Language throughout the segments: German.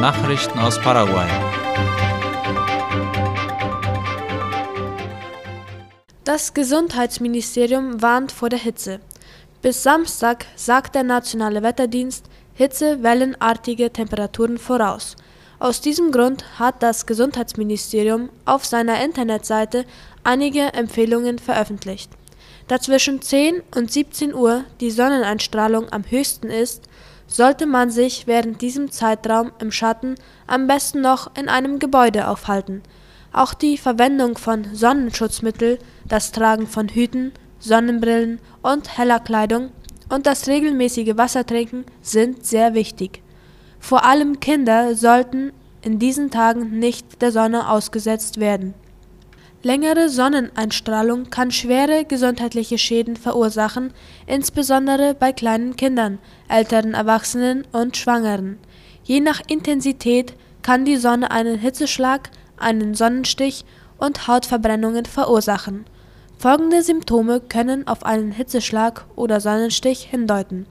Nachrichten aus Paraguay. Das Gesundheitsministerium warnt vor der Hitze. Bis Samstag sagt der nationale Wetterdienst hitzewellenartige Temperaturen voraus. Aus diesem Grund hat das Gesundheitsministerium auf seiner Internetseite einige Empfehlungen veröffentlicht. Da zwischen 10 und 17 Uhr die Sonneneinstrahlung am höchsten ist, sollte man sich während diesem Zeitraum im Schatten am besten noch in einem Gebäude aufhalten. Auch die Verwendung von Sonnenschutzmittel, das Tragen von Hüten, Sonnenbrillen und heller Kleidung und das regelmäßige Wassertrinken sind sehr wichtig. Vor allem Kinder sollten in diesen Tagen nicht der Sonne ausgesetzt werden Längere Sonneneinstrahlung kann schwere gesundheitliche Schäden verursachen, insbesondere bei kleinen Kindern, älteren Erwachsenen und Schwangeren. Je nach Intensität kann die Sonne einen Hitzeschlag, einen Sonnenstich und Hautverbrennungen verursachen. Folgende Symptome können auf einen Hitzeschlag oder Sonnenstich hindeuten: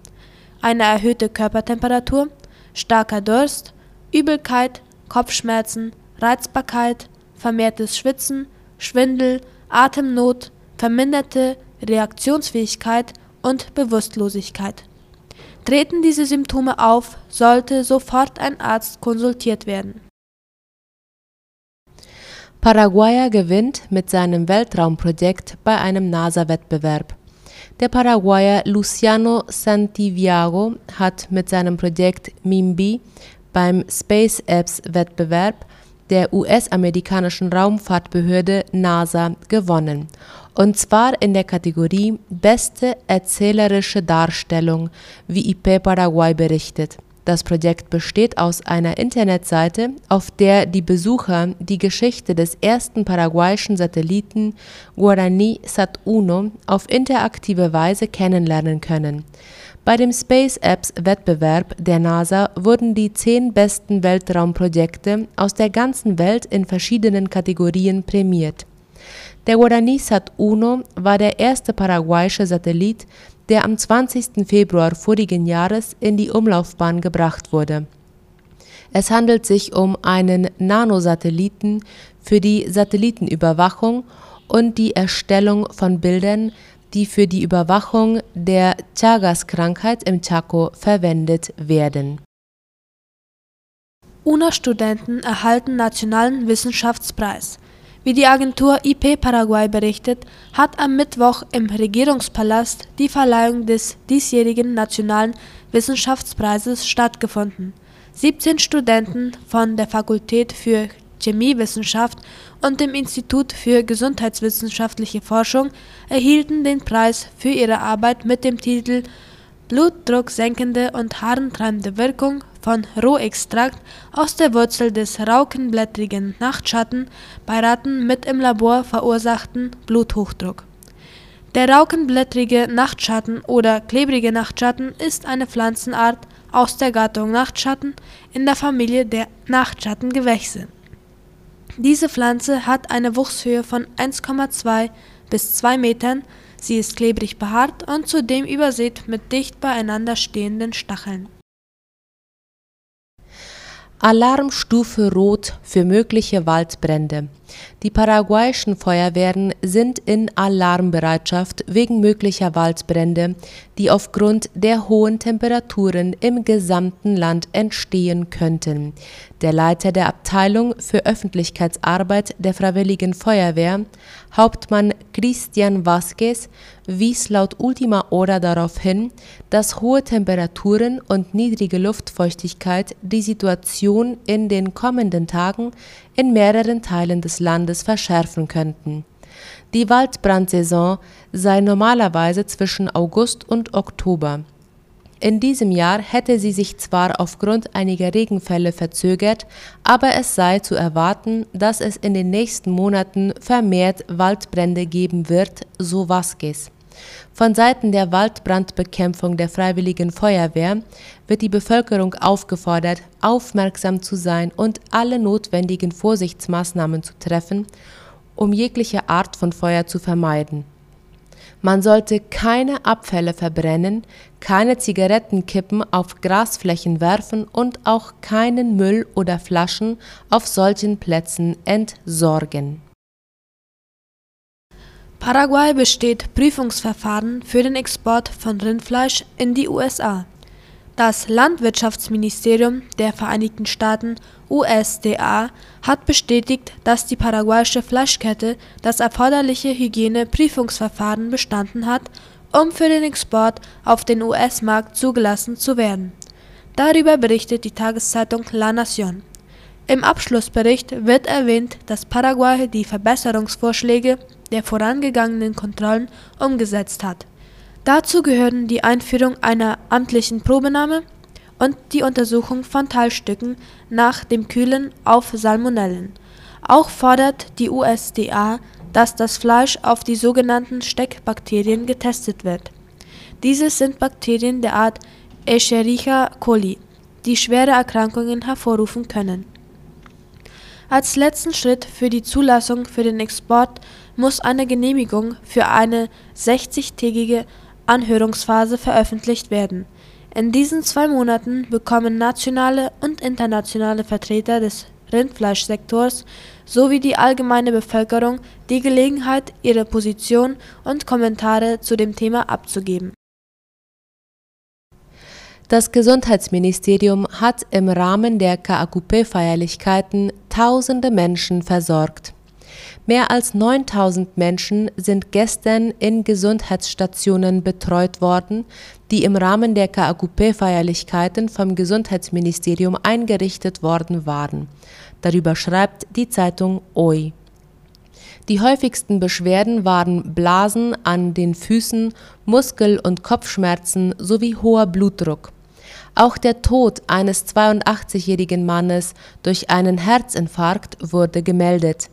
eine erhöhte Körpertemperatur, starker Durst, Übelkeit, Kopfschmerzen, Reizbarkeit, vermehrtes Schwitzen Schwindel, Atemnot, verminderte Reaktionsfähigkeit und Bewusstlosigkeit. Treten diese Symptome auf, sollte sofort ein Arzt konsultiert werden. Paraguayer gewinnt mit seinem Weltraumprojekt bei einem NASA-Wettbewerb. Der Paraguayer Luciano Santiago hat mit seinem Projekt MIMBI beim Space Apps Wettbewerb der US-amerikanischen Raumfahrtbehörde NASA gewonnen, und zwar in der Kategorie Beste erzählerische Darstellung, wie IP Paraguay berichtet. Das Projekt besteht aus einer Internetseite, auf der die Besucher die Geschichte des ersten paraguayischen Satelliten Guarani Sat-1 auf interaktive Weise kennenlernen können. Bei dem Space Apps Wettbewerb der NASA wurden die zehn besten Weltraumprojekte aus der ganzen Welt in verschiedenen Kategorien prämiert. Der Guarani Sat 1 war der erste paraguayische Satellit, der am 20. Februar vorigen Jahres in die Umlaufbahn gebracht wurde. Es handelt sich um einen Nanosatelliten für die Satellitenüberwachung und die Erstellung von Bildern die für die Überwachung der Chagas-Krankheit im Chaco verwendet werden. UNA-Studenten erhalten Nationalen Wissenschaftspreis. Wie die Agentur IP Paraguay berichtet, hat am Mittwoch im Regierungspalast die Verleihung des diesjährigen Nationalen Wissenschaftspreises stattgefunden. 17 Studenten von der Fakultät für Chemiewissenschaft und dem Institut für gesundheitswissenschaftliche Forschung erhielten den Preis für ihre Arbeit mit dem Titel Blutdrucksenkende und haarentreibende Wirkung von Rohextrakt aus der Wurzel des raukenblättrigen Nachtschatten bei Ratten mit im Labor verursachten Bluthochdruck. Der raukenblättrige Nachtschatten oder klebrige Nachtschatten ist eine Pflanzenart aus der Gattung Nachtschatten in der Familie der Nachtschattengewächse diese Pflanze hat eine Wuchshöhe von 1,2 bis 2 Metern, sie ist klebrig behaart und zudem übersät mit dicht beieinander stehenden Stacheln. Alarmstufe Rot für mögliche Waldbrände. Die paraguayischen Feuerwehren sind in Alarmbereitschaft wegen möglicher Waldbrände, die aufgrund der hohen Temperaturen im gesamten Land entstehen könnten. Der Leiter der Abteilung für Öffentlichkeitsarbeit der Freiwilligen Feuerwehr, Hauptmann Christian Vasquez, wies laut Ultima Hora darauf hin, dass hohe Temperaturen und niedrige Luftfeuchtigkeit die Situation in den kommenden Tagen in mehreren Teilen des Landes verschärfen könnten. Die Waldbrandsaison sei normalerweise zwischen August und Oktober. In diesem Jahr hätte sie sich zwar aufgrund einiger Regenfälle verzögert, aber es sei zu erwarten, dass es in den nächsten Monaten vermehrt Waldbrände geben wird, so Vasquez. Von Seiten der Waldbrandbekämpfung der Freiwilligen Feuerwehr wird die Bevölkerung aufgefordert, aufmerksam zu sein und alle notwendigen Vorsichtsmaßnahmen zu treffen, um jegliche Art von Feuer zu vermeiden. Man sollte keine Abfälle verbrennen, keine Zigarettenkippen auf Grasflächen werfen und auch keinen Müll oder Flaschen auf solchen Plätzen entsorgen. Paraguay besteht Prüfungsverfahren für den Export von Rindfleisch in die USA. Das Landwirtschaftsministerium der Vereinigten Staaten USDA hat bestätigt, dass die paraguayische Fleischkette das erforderliche Hygieneprüfungsverfahren bestanden hat, um für den Export auf den US-Markt zugelassen zu werden. Darüber berichtet die Tageszeitung La Nación. Im Abschlussbericht wird erwähnt, dass Paraguay die Verbesserungsvorschläge der vorangegangenen Kontrollen umgesetzt hat. Dazu gehören die Einführung einer amtlichen Probenahme und die Untersuchung von Teilstücken nach dem Kühlen auf Salmonellen. Auch fordert die USDA, dass das Fleisch auf die sogenannten Steckbakterien getestet wird. Diese sind Bakterien der Art Escherichia coli, die schwere Erkrankungen hervorrufen können. Als letzten Schritt für die Zulassung für den Export muss eine Genehmigung für eine 60-tägige Anhörungsphase veröffentlicht werden in diesen zwei Monaten bekommen nationale und internationale Vertreter des Rindfleischsektors sowie die allgemeine Bevölkerung die Gelegenheit, ihre Position und Kommentare zu dem Thema abzugeben. Das Gesundheitsministerium hat im Rahmen der KAKP-Feierlichkeiten tausende Menschen versorgt. Mehr als 9000 Menschen sind gestern in Gesundheitsstationen betreut worden, die im Rahmen der KAKP-Feierlichkeiten vom Gesundheitsministerium eingerichtet worden waren. Darüber schreibt die Zeitung OI. Die häufigsten Beschwerden waren Blasen an den Füßen, Muskel- und Kopfschmerzen sowie hoher Blutdruck. Auch der Tod eines 82-jährigen Mannes durch einen Herzinfarkt wurde gemeldet.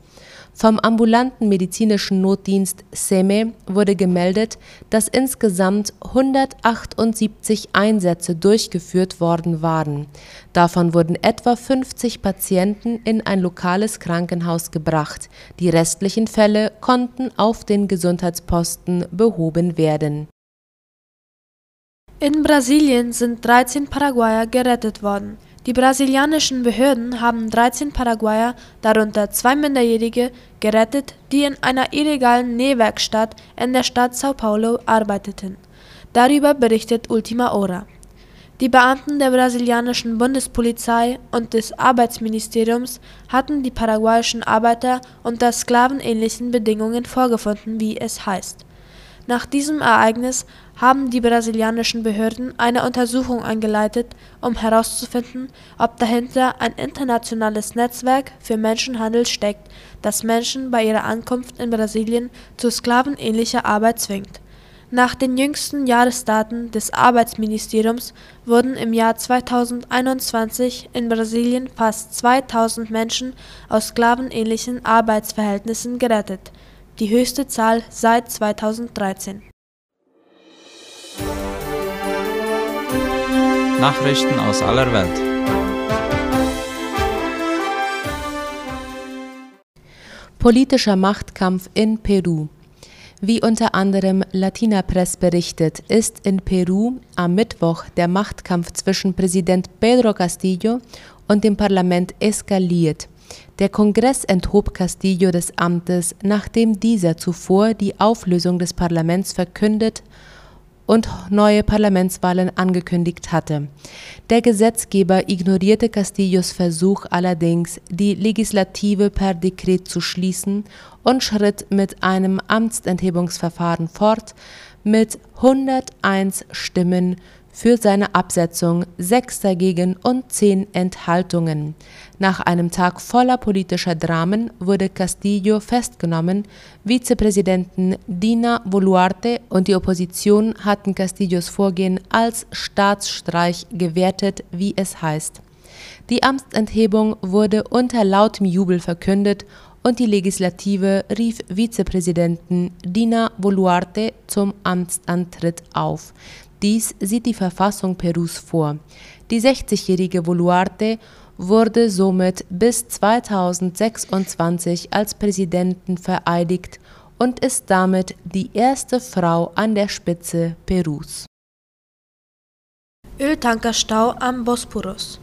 Vom ambulanten medizinischen Notdienst SEME wurde gemeldet, dass insgesamt 178 Einsätze durchgeführt worden waren. Davon wurden etwa 50 Patienten in ein lokales Krankenhaus gebracht. Die restlichen Fälle konnten auf den Gesundheitsposten behoben werden. In Brasilien sind 13 Paraguayer gerettet worden. Die brasilianischen Behörden haben 13 Paraguayer, darunter zwei Minderjährige, gerettet, die in einer illegalen Nähwerkstatt in der Stadt São Paulo arbeiteten. Darüber berichtet Ultima Hora. Die Beamten der brasilianischen Bundespolizei und des Arbeitsministeriums hatten die paraguayischen Arbeiter unter sklavenähnlichen Bedingungen vorgefunden, wie es heißt nach diesem Ereignis haben die brasilianischen Behörden eine Untersuchung eingeleitet, um herauszufinden, ob dahinter ein internationales Netzwerk für Menschenhandel steckt, das Menschen bei ihrer Ankunft in Brasilien zu sklavenähnlicher Arbeit zwingt. Nach den jüngsten Jahresdaten des Arbeitsministeriums wurden im Jahr 2021 in Brasilien fast 2000 Menschen aus sklavenähnlichen Arbeitsverhältnissen gerettet die höchste Zahl seit 2013. Nachrichten aus aller Welt. Politischer Machtkampf in Peru. Wie unter anderem Latina Press berichtet, ist in Peru am Mittwoch der Machtkampf zwischen Präsident Pedro Castillo und dem Parlament eskaliert. Der Kongress enthob Castillo des Amtes, nachdem dieser zuvor die Auflösung des Parlaments verkündet und neue Parlamentswahlen angekündigt hatte. Der Gesetzgeber ignorierte Castillos Versuch allerdings, die Legislative per Dekret zu schließen und schritt mit einem Amtsenthebungsverfahren fort mit 101 Stimmen für seine Absetzung, sechs dagegen und zehn Enthaltungen. Nach einem Tag voller politischer Dramen wurde Castillo festgenommen. Vizepräsidenten Dina Boluarte und die Opposition hatten Castillos Vorgehen als Staatsstreich gewertet, wie es heißt. Die Amtsenthebung wurde unter lautem Jubel verkündet und die Legislative rief Vizepräsidenten Dina Boluarte zum Amtsantritt auf. Dies sieht die Verfassung Perus vor. Die 60-jährige Boluarte wurde somit bis 2026 als Präsidenten vereidigt und ist damit die erste Frau an der Spitze Perus. Öltankerstau am Bosporus.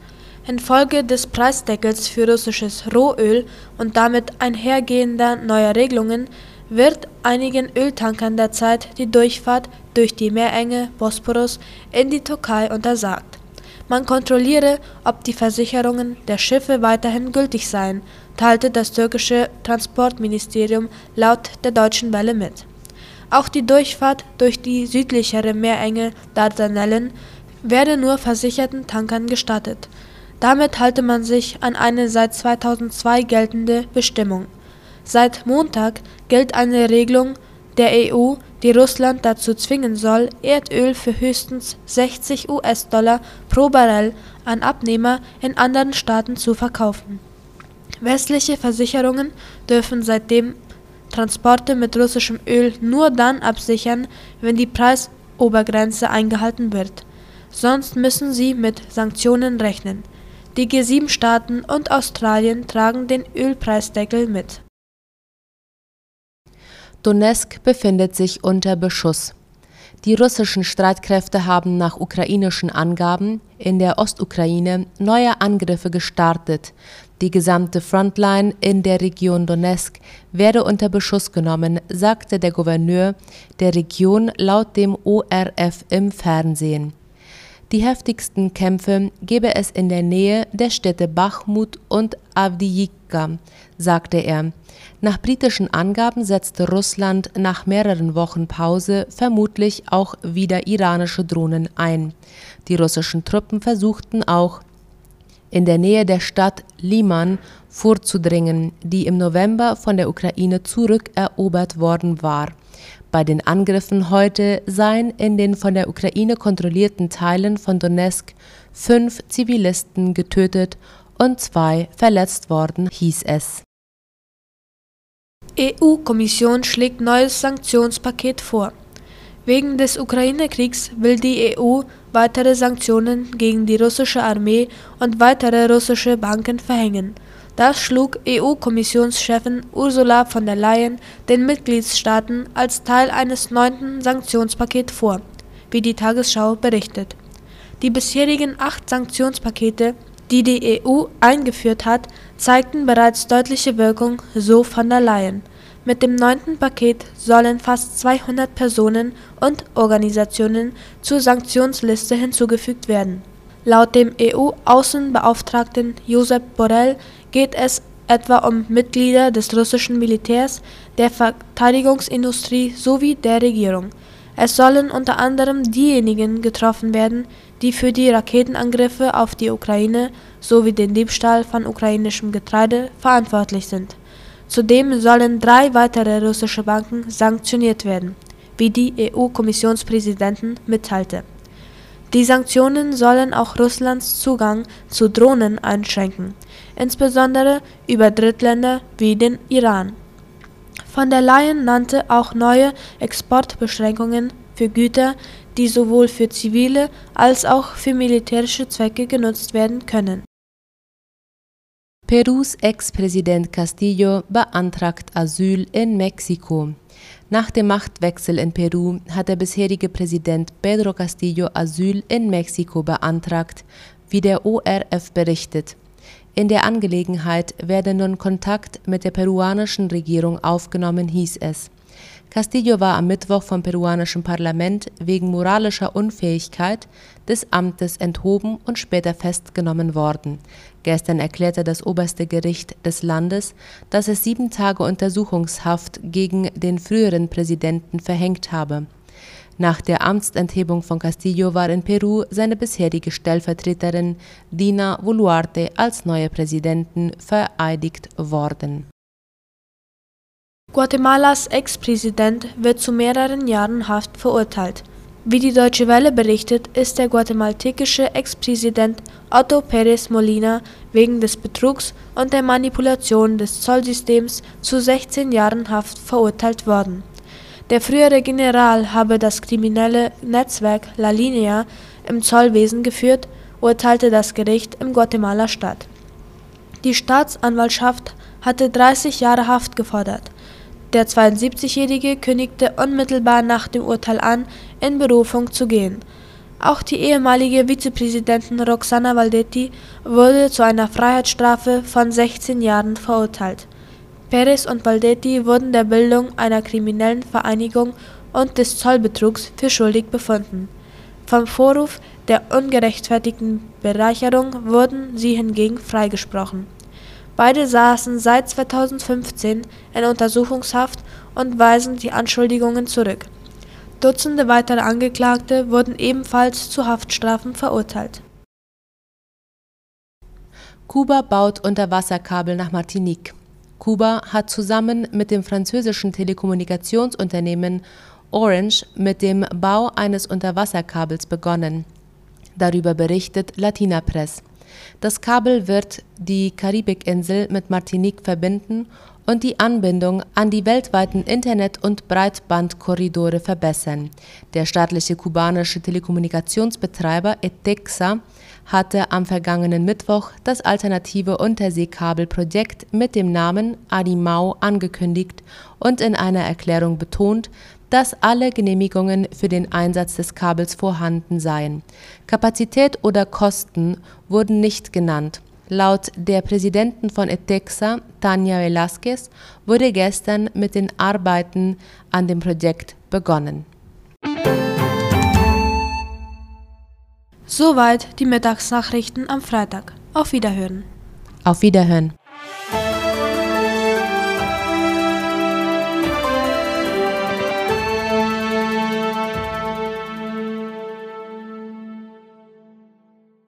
Infolge des Preisdeckels für russisches Rohöl und damit einhergehender neuer Regelungen wird einigen Öltankern derzeit die Durchfahrt durch die Meerenge Bosporus in die Türkei untersagt. Man kontrolliere, ob die Versicherungen der Schiffe weiterhin gültig seien, teilte das türkische Transportministerium laut der Deutschen Welle mit. Auch die Durchfahrt durch die südlichere Meerenge Dardanellen werde nur versicherten Tankern gestattet. Damit halte man sich an eine seit 2002 geltende Bestimmung. Seit Montag gilt eine Regelung der EU, die Russland dazu zwingen soll, Erdöl für höchstens 60 US-Dollar pro Barrel an Abnehmer in anderen Staaten zu verkaufen. Westliche Versicherungen dürfen seitdem Transporte mit russischem Öl nur dann absichern, wenn die Preisobergrenze eingehalten wird. Sonst müssen sie mit Sanktionen rechnen. Die G7-Staaten und Australien tragen den Ölpreisdeckel mit. Donetsk befindet sich unter Beschuss. Die russischen Streitkräfte haben nach ukrainischen Angaben in der Ostukraine neue Angriffe gestartet. Die gesamte Frontline in der Region Donetsk werde unter Beschuss genommen, sagte der Gouverneur der Region laut dem ORF im Fernsehen. Die heftigsten Kämpfe gebe es in der Nähe der Städte Bachmut und Avdiivka, sagte er. Nach britischen Angaben setzte Russland nach mehreren Wochen Pause vermutlich auch wieder iranische Drohnen ein. Die russischen Truppen versuchten auch, in der Nähe der Stadt Liman vorzudringen, die im November von der Ukraine zurückerobert worden war. Bei den Angriffen heute seien in den von der Ukraine kontrollierten Teilen von Donetsk fünf Zivilisten getötet und zwei verletzt worden, hieß es. EU-Kommission schlägt neues Sanktionspaket vor. Wegen des Ukraine-Kriegs will die EU weitere Sanktionen gegen die russische Armee und weitere russische Banken verhängen. Das schlug EU-Kommissionschefin Ursula von der Leyen den Mitgliedstaaten als Teil eines neunten Sanktionspakets vor, wie die Tagesschau berichtet. Die bisherigen acht Sanktionspakete, die die EU eingeführt hat, zeigten bereits deutliche Wirkung, so von der Leyen. Mit dem neunten Paket sollen fast 200 Personen und Organisationen zur Sanktionsliste hinzugefügt werden. Laut dem EU-Außenbeauftragten Josep Borrell geht es etwa um Mitglieder des russischen Militärs, der Verteidigungsindustrie sowie der Regierung. Es sollen unter anderem diejenigen getroffen werden, die für die Raketenangriffe auf die Ukraine sowie den Diebstahl von ukrainischem Getreide verantwortlich sind. Zudem sollen drei weitere russische Banken sanktioniert werden, wie die EU-Kommissionspräsidentin mitteilte. Die Sanktionen sollen auch Russlands Zugang zu Drohnen einschränken insbesondere über Drittländer wie den Iran. Von der Leyen nannte auch neue Exportbeschränkungen für Güter, die sowohl für zivile als auch für militärische Zwecke genutzt werden können. Perus Ex-Präsident Castillo beantragt Asyl in Mexiko. Nach dem Machtwechsel in Peru hat der bisherige Präsident Pedro Castillo Asyl in Mexiko beantragt, wie der ORF berichtet. In der Angelegenheit werde nun Kontakt mit der peruanischen Regierung aufgenommen, hieß es. Castillo war am Mittwoch vom peruanischen Parlament wegen moralischer Unfähigkeit des Amtes enthoben und später festgenommen worden. Gestern erklärte das oberste Gericht des Landes, dass es sieben Tage Untersuchungshaft gegen den früheren Präsidenten verhängt habe. Nach der Amtsenthebung von Castillo war in Peru seine bisherige Stellvertreterin Dina Boluarte als neue Präsidentin vereidigt worden. Guatemalas Ex-Präsident wird zu mehreren Jahren Haft verurteilt. Wie die Deutsche Welle berichtet, ist der guatemaltekische Ex-Präsident Otto Pérez Molina wegen des Betrugs und der Manipulation des Zollsystems zu 16 Jahren Haft verurteilt worden der frühere General habe das kriminelle Netzwerk La Linea im Zollwesen geführt, urteilte das Gericht in Guatemala-Stadt. Die Staatsanwaltschaft hatte 30 Jahre Haft gefordert. Der 72-Jährige kündigte unmittelbar nach dem Urteil an, in Berufung zu gehen. Auch die ehemalige Vizepräsidentin Roxana Valdetti wurde zu einer Freiheitsstrafe von 16 Jahren verurteilt. Perez und Valdetti wurden der Bildung einer kriminellen Vereinigung und des Zollbetrugs für schuldig befunden. Vom Vorwurf der ungerechtfertigten Bereicherung wurden sie hingegen freigesprochen. Beide saßen seit 2015 in Untersuchungshaft und weisen die Anschuldigungen zurück. Dutzende weitere Angeklagte wurden ebenfalls zu Haftstrafen verurteilt. Kuba baut Unterwasserkabel nach Martinique. Kuba hat zusammen mit dem französischen Telekommunikationsunternehmen Orange mit dem Bau eines Unterwasserkabels begonnen. Darüber berichtet Latina Press. Das Kabel wird die Karibikinsel mit Martinique verbinden und die Anbindung an die weltweiten Internet- und Breitbandkorridore verbessern. Der staatliche kubanische Telekommunikationsbetreiber ETEXA hatte am vergangenen Mittwoch das alternative Unterseekabelprojekt mit dem Namen Arimau angekündigt und in einer Erklärung betont, dass alle Genehmigungen für den Einsatz des Kabels vorhanden seien. Kapazität oder Kosten wurden nicht genannt. Laut der Präsidentin von ETEXA, Tanja Velázquez, wurde gestern mit den Arbeiten an dem Projekt begonnen. Soweit die Mittagsnachrichten am Freitag. Auf Wiederhören. Auf Wiederhören.